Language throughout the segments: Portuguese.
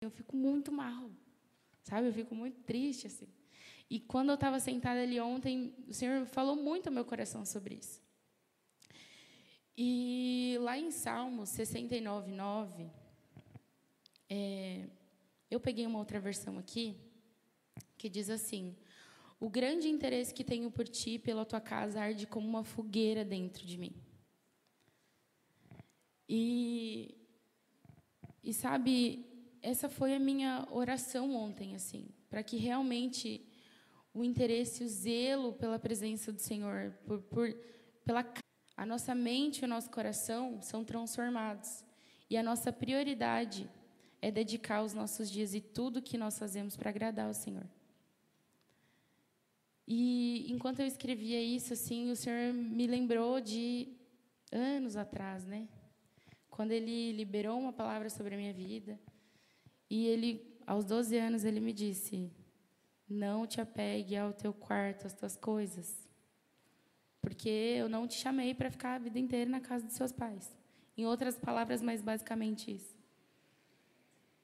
eu fico muito mal, sabe? Eu fico muito triste, assim. E quando eu estava sentada ali ontem, o Senhor falou muito ao meu coração sobre isso. E lá em Salmos 69, 9, é, eu peguei uma outra versão aqui, que diz assim: O grande interesse que tenho por ti pela tua casa arde como uma fogueira dentro de mim. E, e sabe, essa foi a minha oração ontem, assim, para que realmente o interesse, o zelo pela presença do Senhor, por, por, pela a nossa mente e o nosso coração são transformados. E a nossa prioridade é dedicar os nossos dias e tudo que nós fazemos para agradar ao Senhor. E enquanto eu escrevia isso, assim, o Senhor me lembrou de anos atrás, né? Quando Ele liberou uma palavra sobre a minha vida, e Ele, aos 12 anos, Ele me disse: não te apegue ao teu quarto, às tuas coisas. Porque eu não te chamei para ficar a vida inteira na casa dos seus pais. Em outras palavras, mas basicamente isso.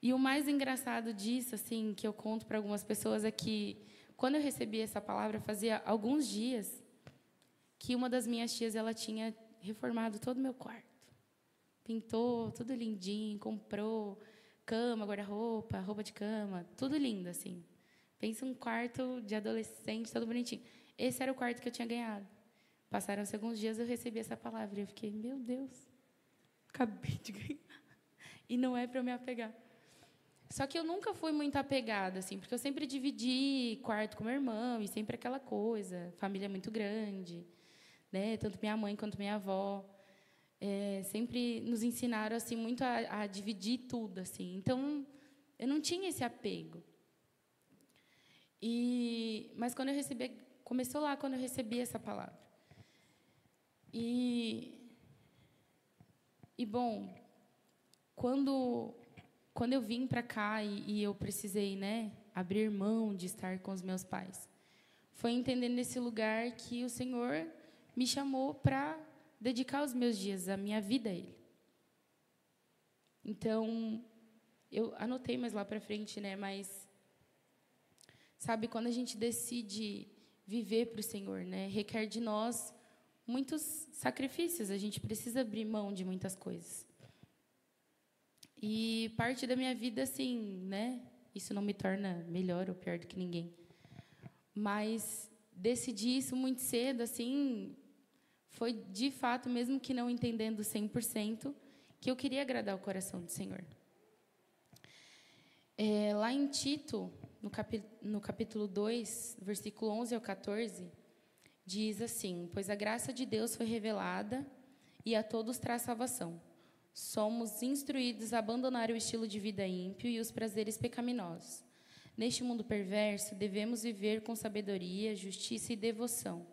E o mais engraçado disso, assim, que eu conto para algumas pessoas é que quando eu recebi essa palavra, fazia alguns dias que uma das minhas tias ela tinha reformado todo o meu quarto. Pintou tudo lindinho, comprou cama, guarda-roupa, roupa de cama, tudo lindo assim. Pensa um quarto de adolescente, todo bonitinho. Esse era o quarto que eu tinha ganhado. Passaram-se alguns dias, eu recebi essa palavra. E eu fiquei, meu Deus, acabei de ganhar. E não é para eu me apegar. Só que eu nunca fui muito apegada, assim, porque eu sempre dividi quarto com meu irmão, e sempre aquela coisa, família muito grande, né? Tanto minha mãe quanto minha avó. É, sempre nos ensinaram assim muito a, a dividir tudo assim então eu não tinha esse apego e, mas quando eu recebi, começou lá quando eu recebi essa palavra. E, e bom, quando quando eu vim para cá e, e, eu precisei, né, abrir mão de estar com os meus pais, foi entendendo nesse lugar que o Senhor me chamou para dedicar os meus dias, a minha vida a Ele. Então, eu anotei mais lá para frente, né, mas Sabe, quando a gente decide viver para o Senhor, né, requer de nós muitos sacrifícios, a gente precisa abrir mão de muitas coisas. E parte da minha vida, assim, né, isso não me torna melhor ou pior do que ninguém. Mas decidi isso muito cedo, assim, foi de fato, mesmo que não entendendo 100%, que eu queria agradar o coração do Senhor. É, lá em Tito, no, no capítulo 2, versículo 11 ao 14, diz assim: Pois a graça de Deus foi revelada e a todos traz salvação. Somos instruídos a abandonar o estilo de vida ímpio e os prazeres pecaminosos. Neste mundo perverso, devemos viver com sabedoria, justiça e devoção,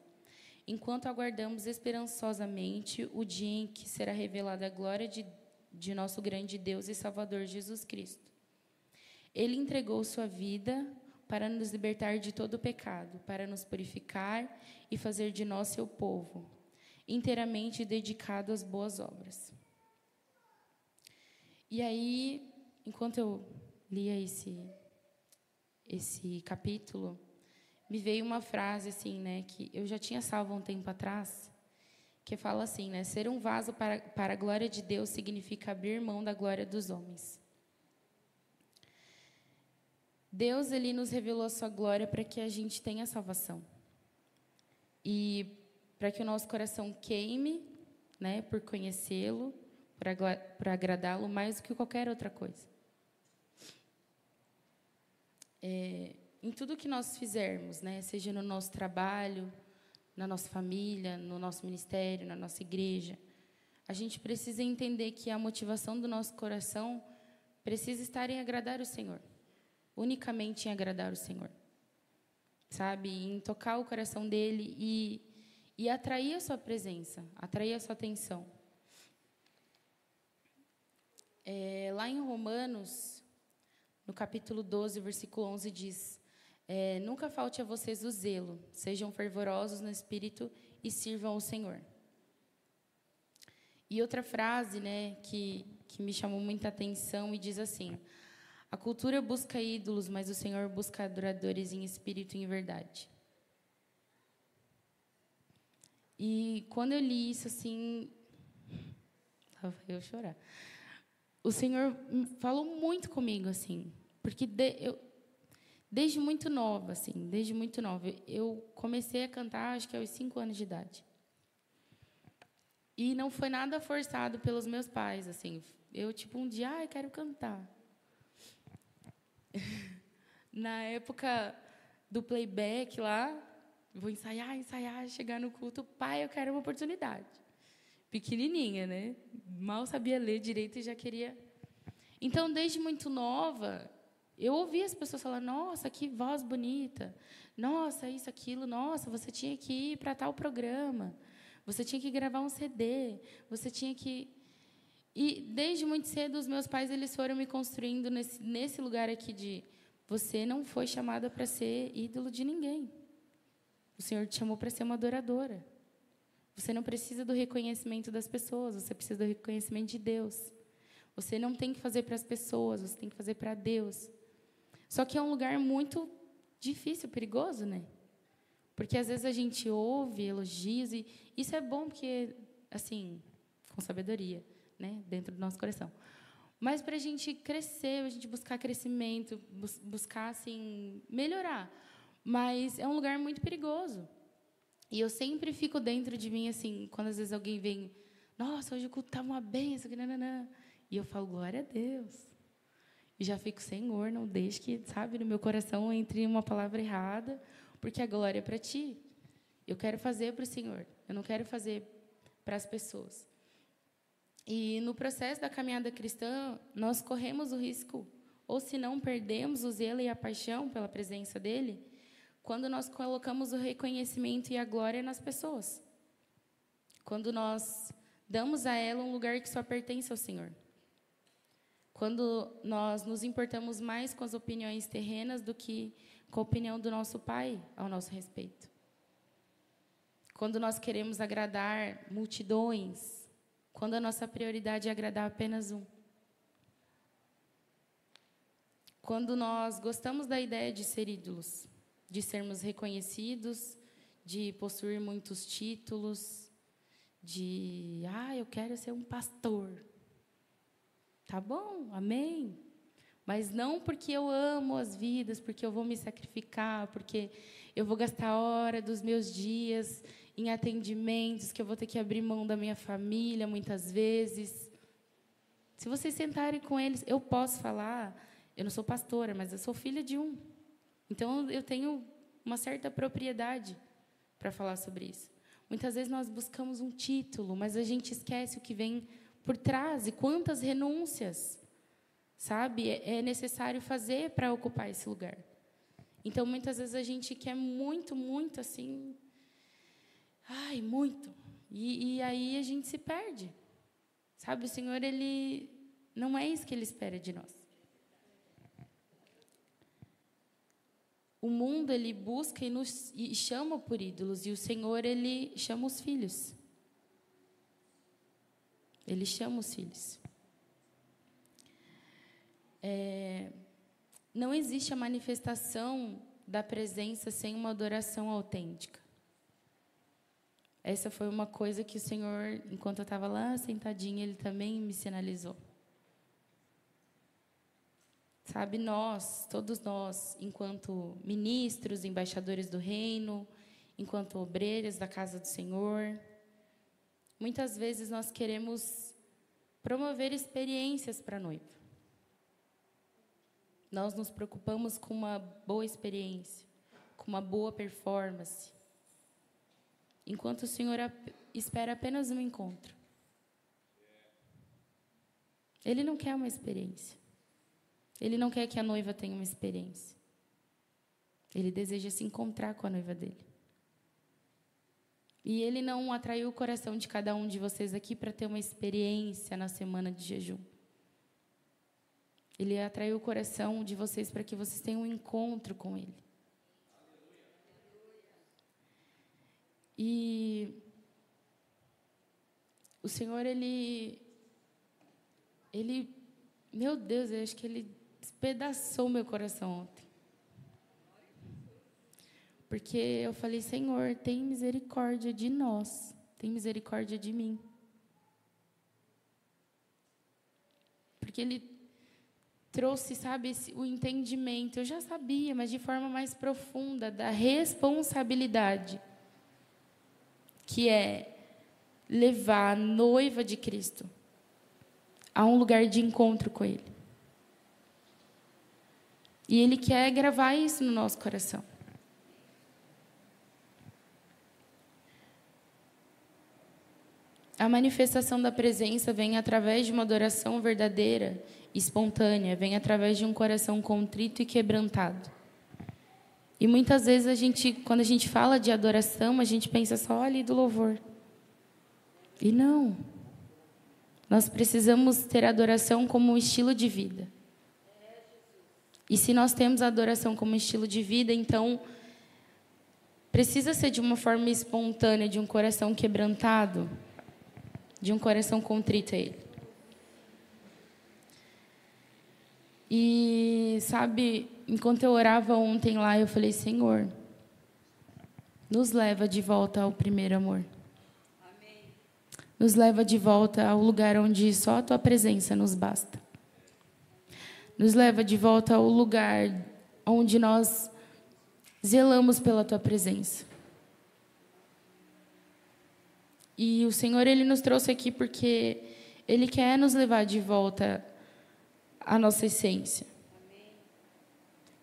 enquanto aguardamos esperançosamente o dia em que será revelada a glória de, de nosso grande Deus e Salvador Jesus Cristo. Ele entregou sua vida para nos libertar de todo o pecado, para nos purificar e fazer de nós seu povo, inteiramente dedicado às boas obras. E aí, enquanto eu lia esse esse capítulo, me veio uma frase assim, né, que eu já tinha salvo um tempo atrás, que fala assim, né, ser um vaso para, para a glória de Deus significa abrir mão da glória dos homens. Deus ele nos revelou a sua glória para que a gente tenha salvação. E para que o nosso coração queime, né, por conhecê-lo, para agradá-lo mais do que qualquer outra coisa. É, em tudo que nós fizermos, né, seja no nosso trabalho, na nossa família, no nosso ministério, na nossa igreja, a gente precisa entender que a motivação do nosso coração precisa estar em agradar o Senhor unicamente em agradar o Senhor. Sabe? Em tocar o coração dele e, e atrair a sua presença, atrair a sua atenção. É, lá em Romanos, no capítulo 12, versículo 11, diz: é, Nunca falte a vocês o zelo, sejam fervorosos no espírito e sirvam ao Senhor. E outra frase né, que, que me chamou muita atenção e diz assim: A cultura busca ídolos, mas o Senhor busca adoradores em espírito e em verdade. E quando eu li isso, assim. Eu chorar. O Senhor falou muito comigo, assim. Porque de, eu, desde muito nova, assim, desde muito nova, eu comecei a cantar, acho que aos cinco anos de idade. E não foi nada forçado pelos meus pais, assim. Eu, tipo, um dia, ah, eu quero cantar. Na época do playback lá, vou ensaiar, ensaiar, chegar no culto, pai, eu quero uma oportunidade. Pequenininha, né? Mal sabia ler direito e já queria. Então, desde muito nova, eu ouvia as pessoas falar: "Nossa, que voz bonita. Nossa, isso, aquilo. Nossa, você tinha que ir para tal programa." Você tinha que gravar um CD, você tinha que e desde muito cedo os meus pais eles foram me construindo nesse nesse lugar aqui de você não foi chamada para ser ídolo de ninguém. O Senhor te chamou para ser uma adoradora. Você não precisa do reconhecimento das pessoas, você precisa do reconhecimento de Deus. Você não tem que fazer para as pessoas, você tem que fazer para Deus. Só que é um lugar muito difícil, perigoso, né? Porque às vezes a gente ouve elogios e isso é bom porque, assim, com sabedoria, né, dentro do nosso coração. Mas para a gente crescer, a gente buscar crescimento, bus buscar assim melhorar. Mas é um lugar muito perigoso. E eu sempre fico dentro de mim assim, quando às vezes alguém vem, nossa, hoje o culto estava uma benção. E eu falo, glória a Deus. E já fico, Senhor, não deixe que, sabe, no meu coração entre uma palavra errada porque a glória é para ti. Eu quero fazer para o Senhor, eu não quero fazer para as pessoas. E no processo da caminhada cristã, nós corremos o risco, ou se não perdemos o zelo e a paixão pela presença dele, quando nós colocamos o reconhecimento e a glória nas pessoas. Quando nós damos a ela um lugar que só pertence ao Senhor. Quando nós nos importamos mais com as opiniões terrenas do que com a opinião do nosso Pai ao nosso respeito. Quando nós queremos agradar multidões, quando a nossa prioridade é agradar apenas um. Quando nós gostamos da ideia de ser ídolos, de sermos reconhecidos, de possuir muitos títulos, de, ah, eu quero ser um pastor. Tá bom, amém. Mas não porque eu amo as vidas, porque eu vou me sacrificar, porque eu vou gastar hora dos meus dias em atendimentos, que eu vou ter que abrir mão da minha família muitas vezes. Se vocês sentarem com eles, eu posso falar, eu não sou pastora, mas eu sou filha de um. Então eu tenho uma certa propriedade para falar sobre isso. Muitas vezes nós buscamos um título, mas a gente esquece o que vem por trás e quantas renúncias sabe? É, é necessário fazer para ocupar esse lugar. Então, muitas vezes a gente quer muito, muito assim, ai, muito, e, e aí a gente se perde, sabe? O Senhor ele não é isso que ele espera de nós. O mundo ele busca e nos e chama por ídolos e o Senhor ele chama os filhos. Ele chama os filhos. É, não existe a manifestação da presença sem uma adoração autêntica. Essa foi uma coisa que o Senhor, enquanto eu estava lá sentadinha, ele também me sinalizou. Sabe, nós, todos nós, enquanto ministros, embaixadores do reino, enquanto obreiros da casa do Senhor, muitas vezes nós queremos promover experiências para a noiva. Nós nos preocupamos com uma boa experiência, com uma boa performance, enquanto o Senhor espera apenas um encontro. Ele não quer uma experiência. Ele não quer que a noiva tenha uma experiência. Ele deseja se encontrar com a noiva dele. E ele não atraiu o coração de cada um de vocês aqui para ter uma experiência na semana de jejum. Ele atraiu o coração de vocês para que vocês tenham um encontro com Ele. E o Senhor, Ele. Ele. Meu Deus, eu acho que Ele despedaçou meu coração ontem. Porque eu falei, Senhor, tem misericórdia de nós, tem misericórdia de mim. Porque Ele trouxe, sabe, o entendimento. Eu já sabia, mas de forma mais profunda, da responsabilidade que é levar a noiva de Cristo a um lugar de encontro com Ele. E Ele quer gravar isso no nosso coração. A manifestação da presença vem através de uma adoração verdadeira, espontânea, vem através de um coração contrito e quebrantado. E muitas vezes a gente, quando a gente fala de adoração, a gente pensa só ali do louvor. E não. Nós precisamos ter adoração como um estilo de vida. E se nós temos a adoração como estilo de vida, então precisa ser de uma forma espontânea, de um coração quebrantado, de um coração contrito a Ele. E, sabe, enquanto eu orava ontem lá, eu falei: Senhor, nos leva de volta ao primeiro amor. Nos leva de volta ao lugar onde só a tua presença nos basta nos leva de volta ao lugar onde nós zelamos pela tua presença. E o Senhor ele nos trouxe aqui porque ele quer nos levar de volta à nossa essência.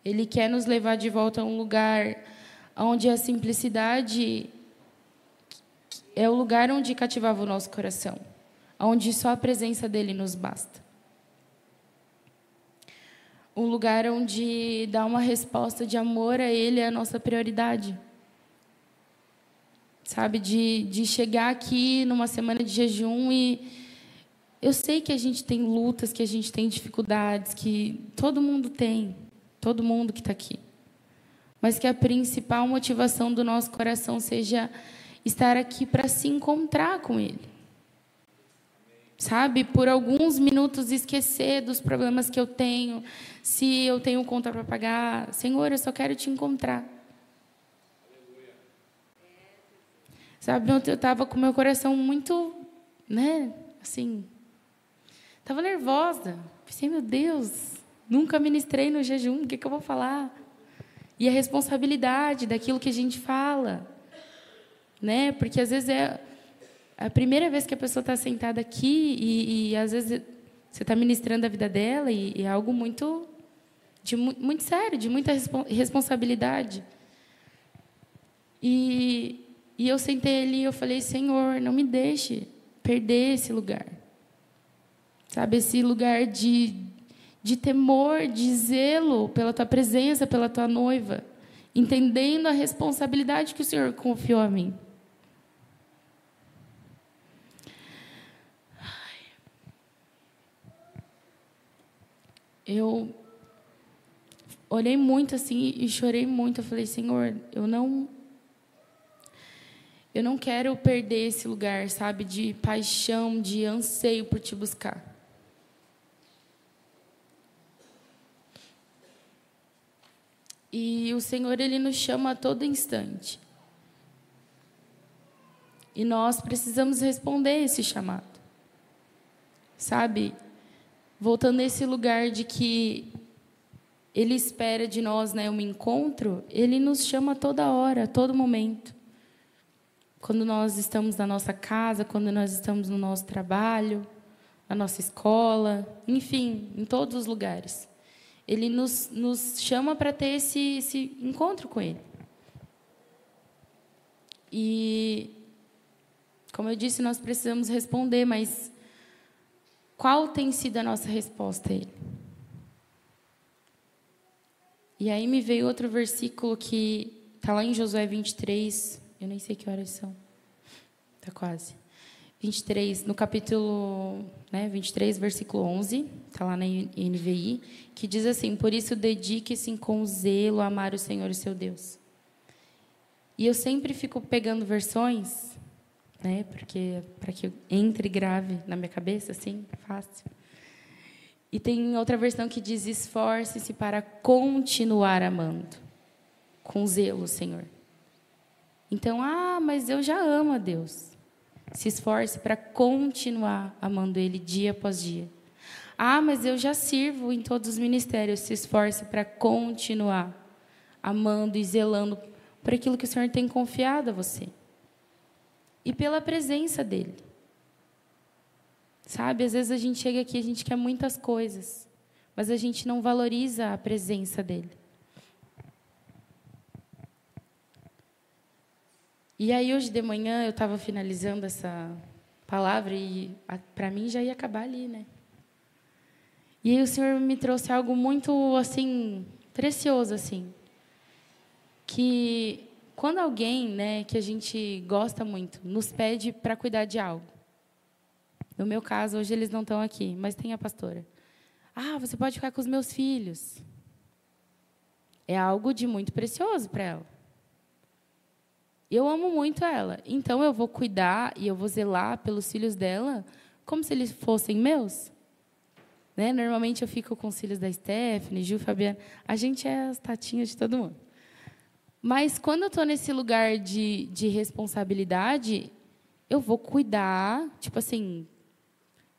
Ele quer nos levar de volta a um lugar onde a simplicidade é o lugar onde cativava o nosso coração, onde só a presença dele nos basta um lugar onde dar uma resposta de amor a Ele é a nossa prioridade. Sabe, de, de chegar aqui numa semana de jejum e eu sei que a gente tem lutas, que a gente tem dificuldades, que todo mundo tem, todo mundo que está aqui. Mas que a principal motivação do nosso coração seja estar aqui para se encontrar com Ele sabe? Por alguns minutos esquecer dos problemas que eu tenho, se eu tenho conta para pagar. Senhor, eu só quero te encontrar. Sabe, ontem eu estava com meu coração muito, né, assim, estava nervosa. Pensei, meu Deus, nunca ministrei no jejum, o que, que eu vou falar? E a responsabilidade daquilo que a gente fala, né? Porque às vezes é a primeira vez que a pessoa está sentada aqui e, e, às vezes você está ministrando a vida dela e, e é algo muito de muito sério, de muita responsabilidade. E, e eu sentei ali e eu falei, Senhor, não me deixe perder esse lugar. Sabe, esse lugar de, de temor, de zelo pela tua presença, pela tua noiva, entendendo a responsabilidade que o Senhor confiou a mim. eu olhei muito assim e chorei muito. Eu falei, Senhor, eu não eu não quero perder esse lugar, sabe, de paixão, de anseio por te buscar. E o Senhor ele nos chama a todo instante. E nós precisamos responder esse chamado. Sabe? voltando nesse lugar de que ele espera de nós né, um encontro, ele nos chama toda hora, a todo momento. Quando nós estamos na nossa casa, quando nós estamos no nosso trabalho, na nossa escola, enfim, em todos os lugares. Ele nos, nos chama para ter esse, esse encontro com Ele. E, como eu disse, nós precisamos responder, mas qual tem sido a nossa resposta a ele? E aí me veio outro versículo que está lá em Josué 23, eu nem sei que horas são. Está quase. 23, no capítulo né, 23, versículo 11, está lá na NVI, que diz assim: Por isso dedique-se com zelo a amar o Senhor, seu Deus. E eu sempre fico pegando versões né? Porque para que entre grave na minha cabeça, assim, fácil. E tem outra versão que diz: esforce-se para continuar amando, com zelo, Senhor. Então, ah, mas eu já amo a Deus. Se esforce para continuar amando Ele dia após dia. Ah, mas eu já sirvo em todos os ministérios. Se esforce para continuar amando e zelando por aquilo que o Senhor tem confiado a você. E pela presença dEle. Sabe, às vezes a gente chega aqui, a gente quer muitas coisas, mas a gente não valoriza a presença dEle. E aí, hoje de manhã, eu estava finalizando essa palavra e para mim já ia acabar ali, né? E aí o Senhor me trouxe algo muito, assim, precioso, assim. Que quando alguém, né, que a gente gosta muito, nos pede para cuidar de algo. No meu caso, hoje eles não estão aqui, mas tem a pastora. Ah, você pode ficar com os meus filhos. É algo de muito precioso para ela. Eu amo muito ela, então eu vou cuidar e eu vou zelar pelos filhos dela como se eles fossem meus. Né? Normalmente eu fico com os filhos da Stephanie, Gil, Fabiana. A gente é as tatinhas de todo mundo. Mas quando eu estou nesse lugar de, de responsabilidade, eu vou cuidar, tipo assim,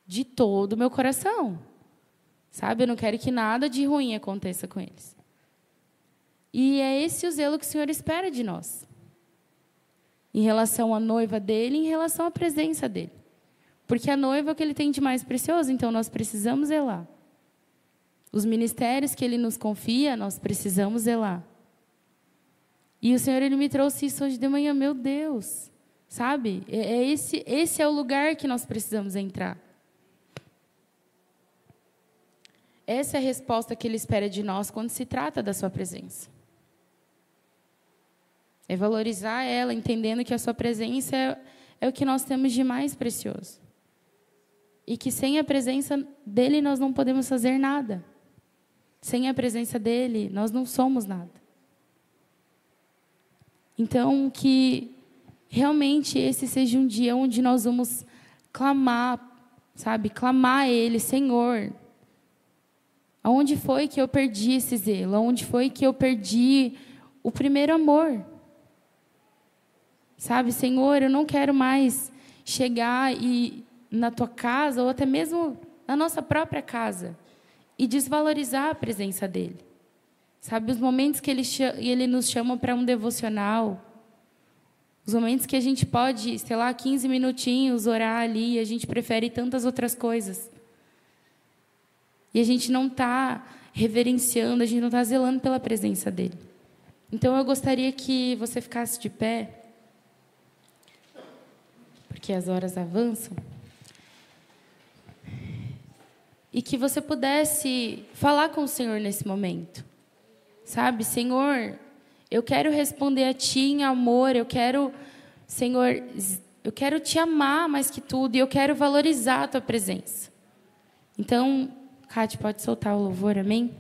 de todo o meu coração. Sabe? Eu não quero que nada de ruim aconteça com eles. E é esse o zelo que o Senhor espera de nós em relação à noiva dele, em relação à presença dele. Porque a noiva é o que ele tem de mais precioso, então nós precisamos zelar. Os ministérios que ele nos confia, nós precisamos zelar. E o Senhor ele me trouxe isso hoje de manhã, meu Deus. Sabe? É, é esse esse é o lugar que nós precisamos entrar. Essa é a resposta que ele espera de nós quando se trata da sua presença. É valorizar ela, entendendo que a sua presença é, é o que nós temos de mais precioso. E que sem a presença dele nós não podemos fazer nada. Sem a presença dele, nós não somos nada. Então, que realmente esse seja um dia onde nós vamos clamar, sabe? Clamar a Ele, Senhor. Aonde foi que eu perdi esse zelo? Aonde foi que eu perdi o primeiro amor? Sabe, Senhor, eu não quero mais chegar e na tua casa ou até mesmo na nossa própria casa e desvalorizar a presença dele. Sabe, os momentos que ele, ele nos chama para um devocional, os momentos que a gente pode, sei lá, 15 minutinhos orar ali e a gente prefere tantas outras coisas. E a gente não está reverenciando, a gente não está zelando pela presença dele. Então eu gostaria que você ficasse de pé porque as horas avançam, e que você pudesse falar com o Senhor nesse momento. Sabe, Senhor, eu quero responder a Ti em amor, eu quero, Senhor, eu quero te amar mais que tudo e eu quero valorizar a Tua presença. Então, Cátia, pode soltar o louvor, amém?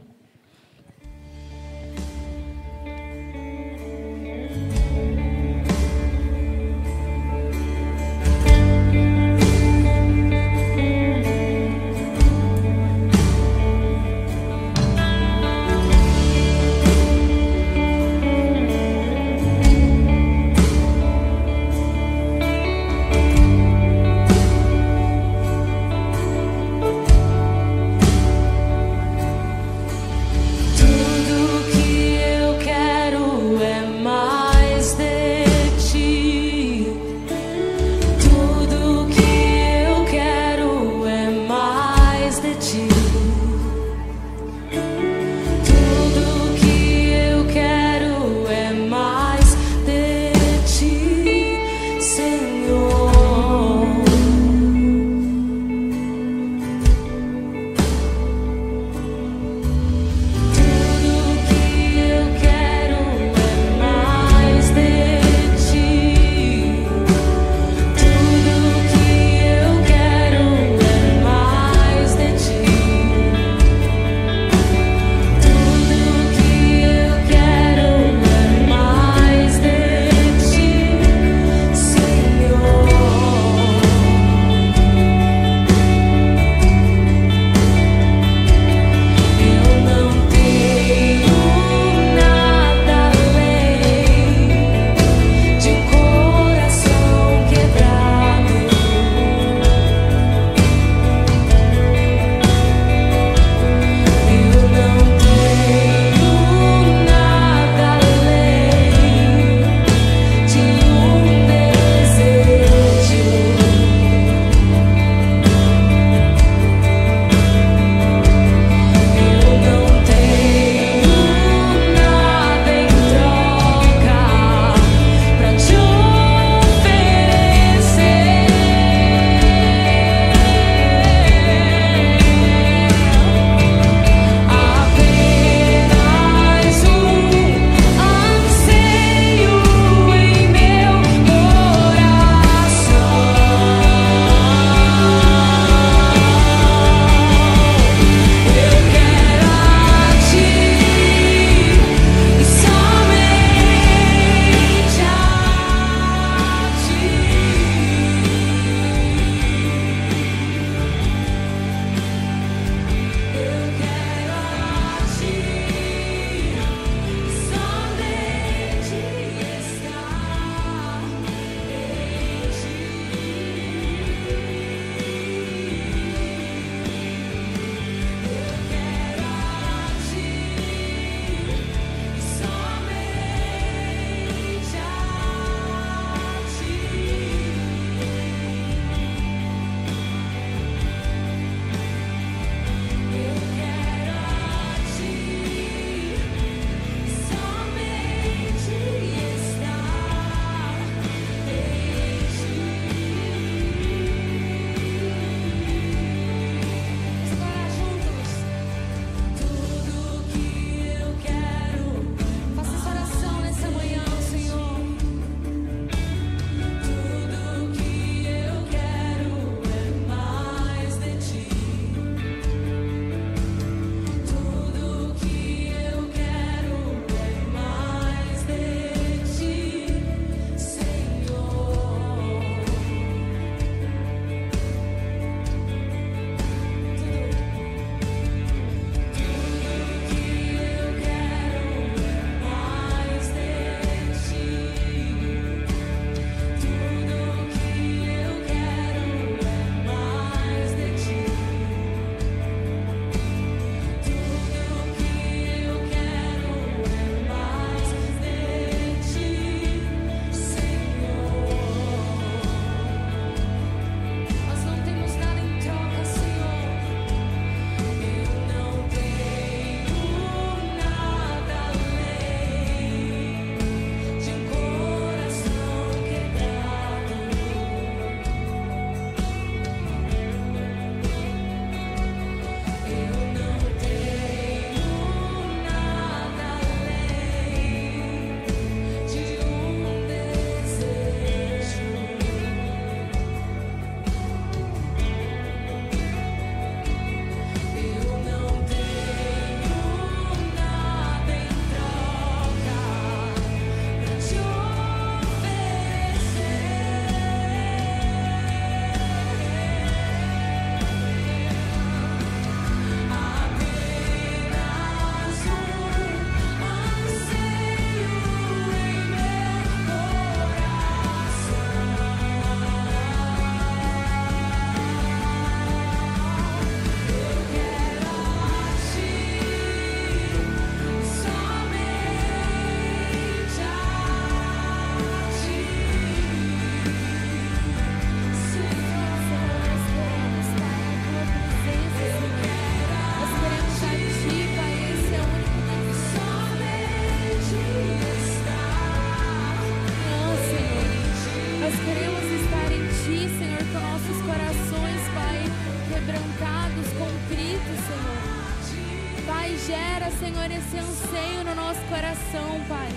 Traga, Senhor, esse anseio no nosso coração, Pai,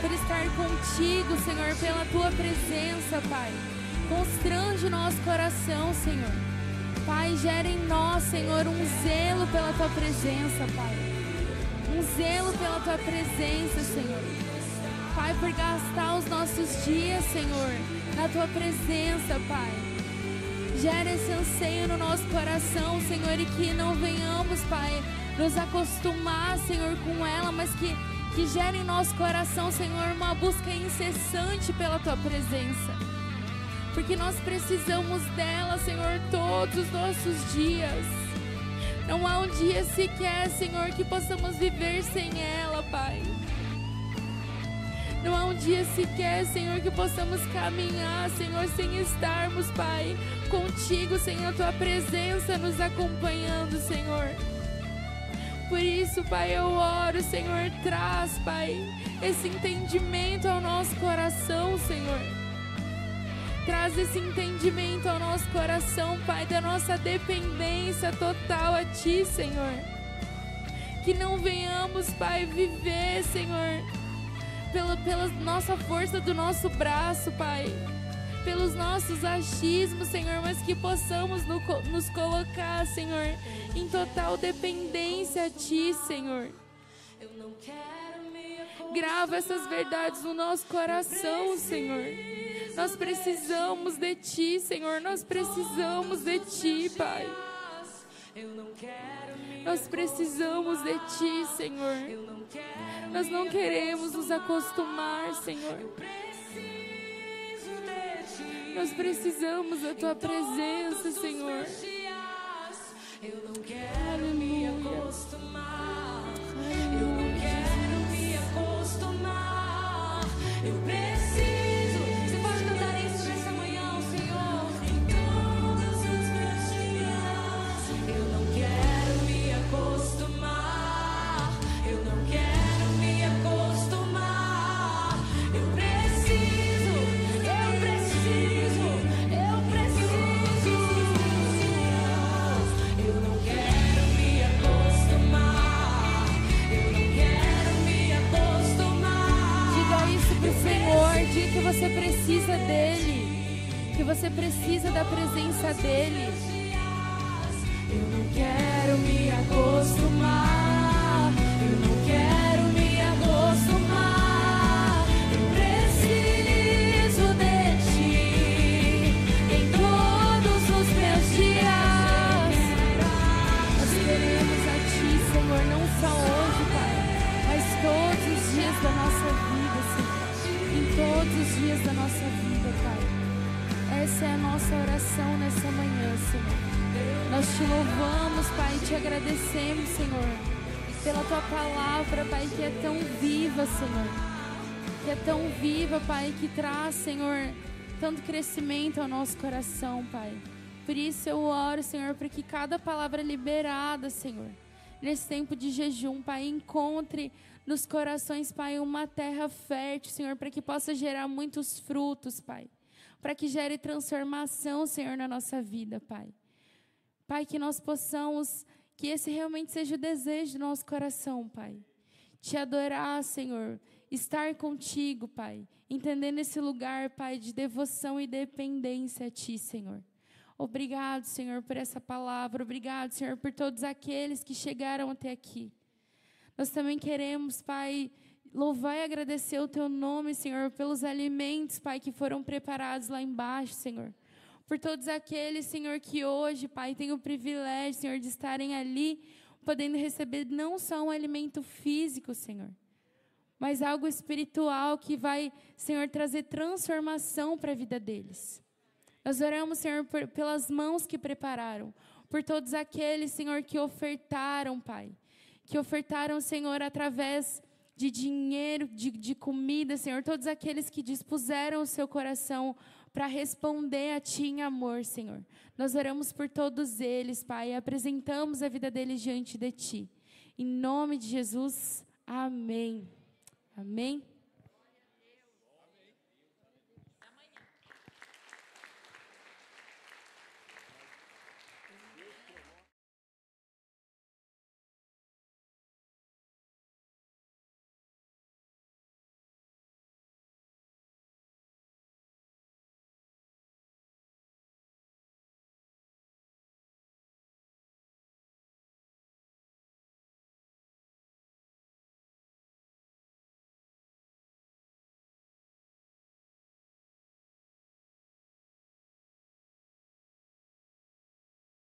por estar contigo, Senhor, pela tua presença, Pai. Constrange o nosso coração, Senhor. Pai, gera em nós, Senhor, um zelo pela tua presença, Pai. Um zelo pela tua presença, Senhor. Pai, por gastar os nossos dias, Senhor, na tua presença, Pai. Gera esse anseio no nosso coração, Senhor, e que não venhamos, Pai, nos acostumar, Senhor, com ela, mas que, que gere em nosso coração, Senhor, uma busca incessante pela tua presença porque nós precisamos dela, Senhor, todos os nossos dias. Não há um dia sequer, Senhor, que possamos viver sem ela, Pai. Não há um dia sequer, Senhor, que possamos caminhar, Senhor, sem estarmos, Pai, contigo, sem a tua presença nos acompanhando, Senhor. Por isso, Pai, eu oro, Senhor, traz, Pai, esse entendimento ao nosso coração, Senhor. Traz esse entendimento ao nosso coração, Pai, da nossa dependência total a Ti, Senhor. Que não venhamos, Pai, viver, Senhor, pela, pela nossa força do nosso braço, Pai, pelos nossos achismos, Senhor, mas que possamos no, nos colocar, Senhor, em total dependência a Ti, Senhor. Grava essas verdades no nosso coração, Senhor. Nós precisamos de Ti, Senhor. Nós precisamos de Ti, Pai. Nós precisamos de Ti, Senhor. Nós não queremos nos acostumar, Senhor. Nós precisamos da Tua presença, Senhor. Eu não quero me acostumar. Eu não quero me acostumar. Eu preciso. Você precisa dele, que você precisa da presença dele. Eu não quero me acostumar, dias da nossa vida, Pai. Essa é a nossa oração nessa manhã, Senhor. Nós te louvamos, Pai, e te agradecemos, Senhor, pela tua palavra, Pai, que é tão viva, Senhor. Que é tão viva, Pai, que traz, Senhor, tanto crescimento ao nosso coração, Pai. Por isso eu oro, Senhor, para que cada palavra liberada, Senhor, nesse tempo de jejum, Pai, encontre nos corações, Pai, uma terra fértil, Senhor, para que possa gerar muitos frutos, Pai. Para que gere transformação, Senhor, na nossa vida, Pai. Pai, que nós possamos, que esse realmente seja o desejo do nosso coração, Pai. Te adorar, Senhor, estar contigo, Pai. Entendendo esse lugar, Pai, de devoção e dependência a Ti, Senhor. Obrigado, Senhor, por essa palavra. Obrigado, Senhor, por todos aqueles que chegaram até aqui. Nós também queremos, Pai, louvar e agradecer o Teu nome, Senhor, pelos alimentos, Pai, que foram preparados lá embaixo, Senhor. Por todos aqueles, Senhor, que hoje, Pai, têm o privilégio, Senhor, de estarem ali, podendo receber não só um alimento físico, Senhor, mas algo espiritual que vai, Senhor, trazer transformação para a vida deles. Nós oramos, Senhor, por, pelas mãos que prepararam, por todos aqueles, Senhor, que ofertaram, Pai que ofertaram, Senhor, através de dinheiro, de, de comida, Senhor, todos aqueles que dispuseram o seu coração para responder a Ti em amor, Senhor. Nós oramos por todos eles, Pai, e apresentamos a vida deles diante de Ti. Em nome de Jesus, amém. Amém.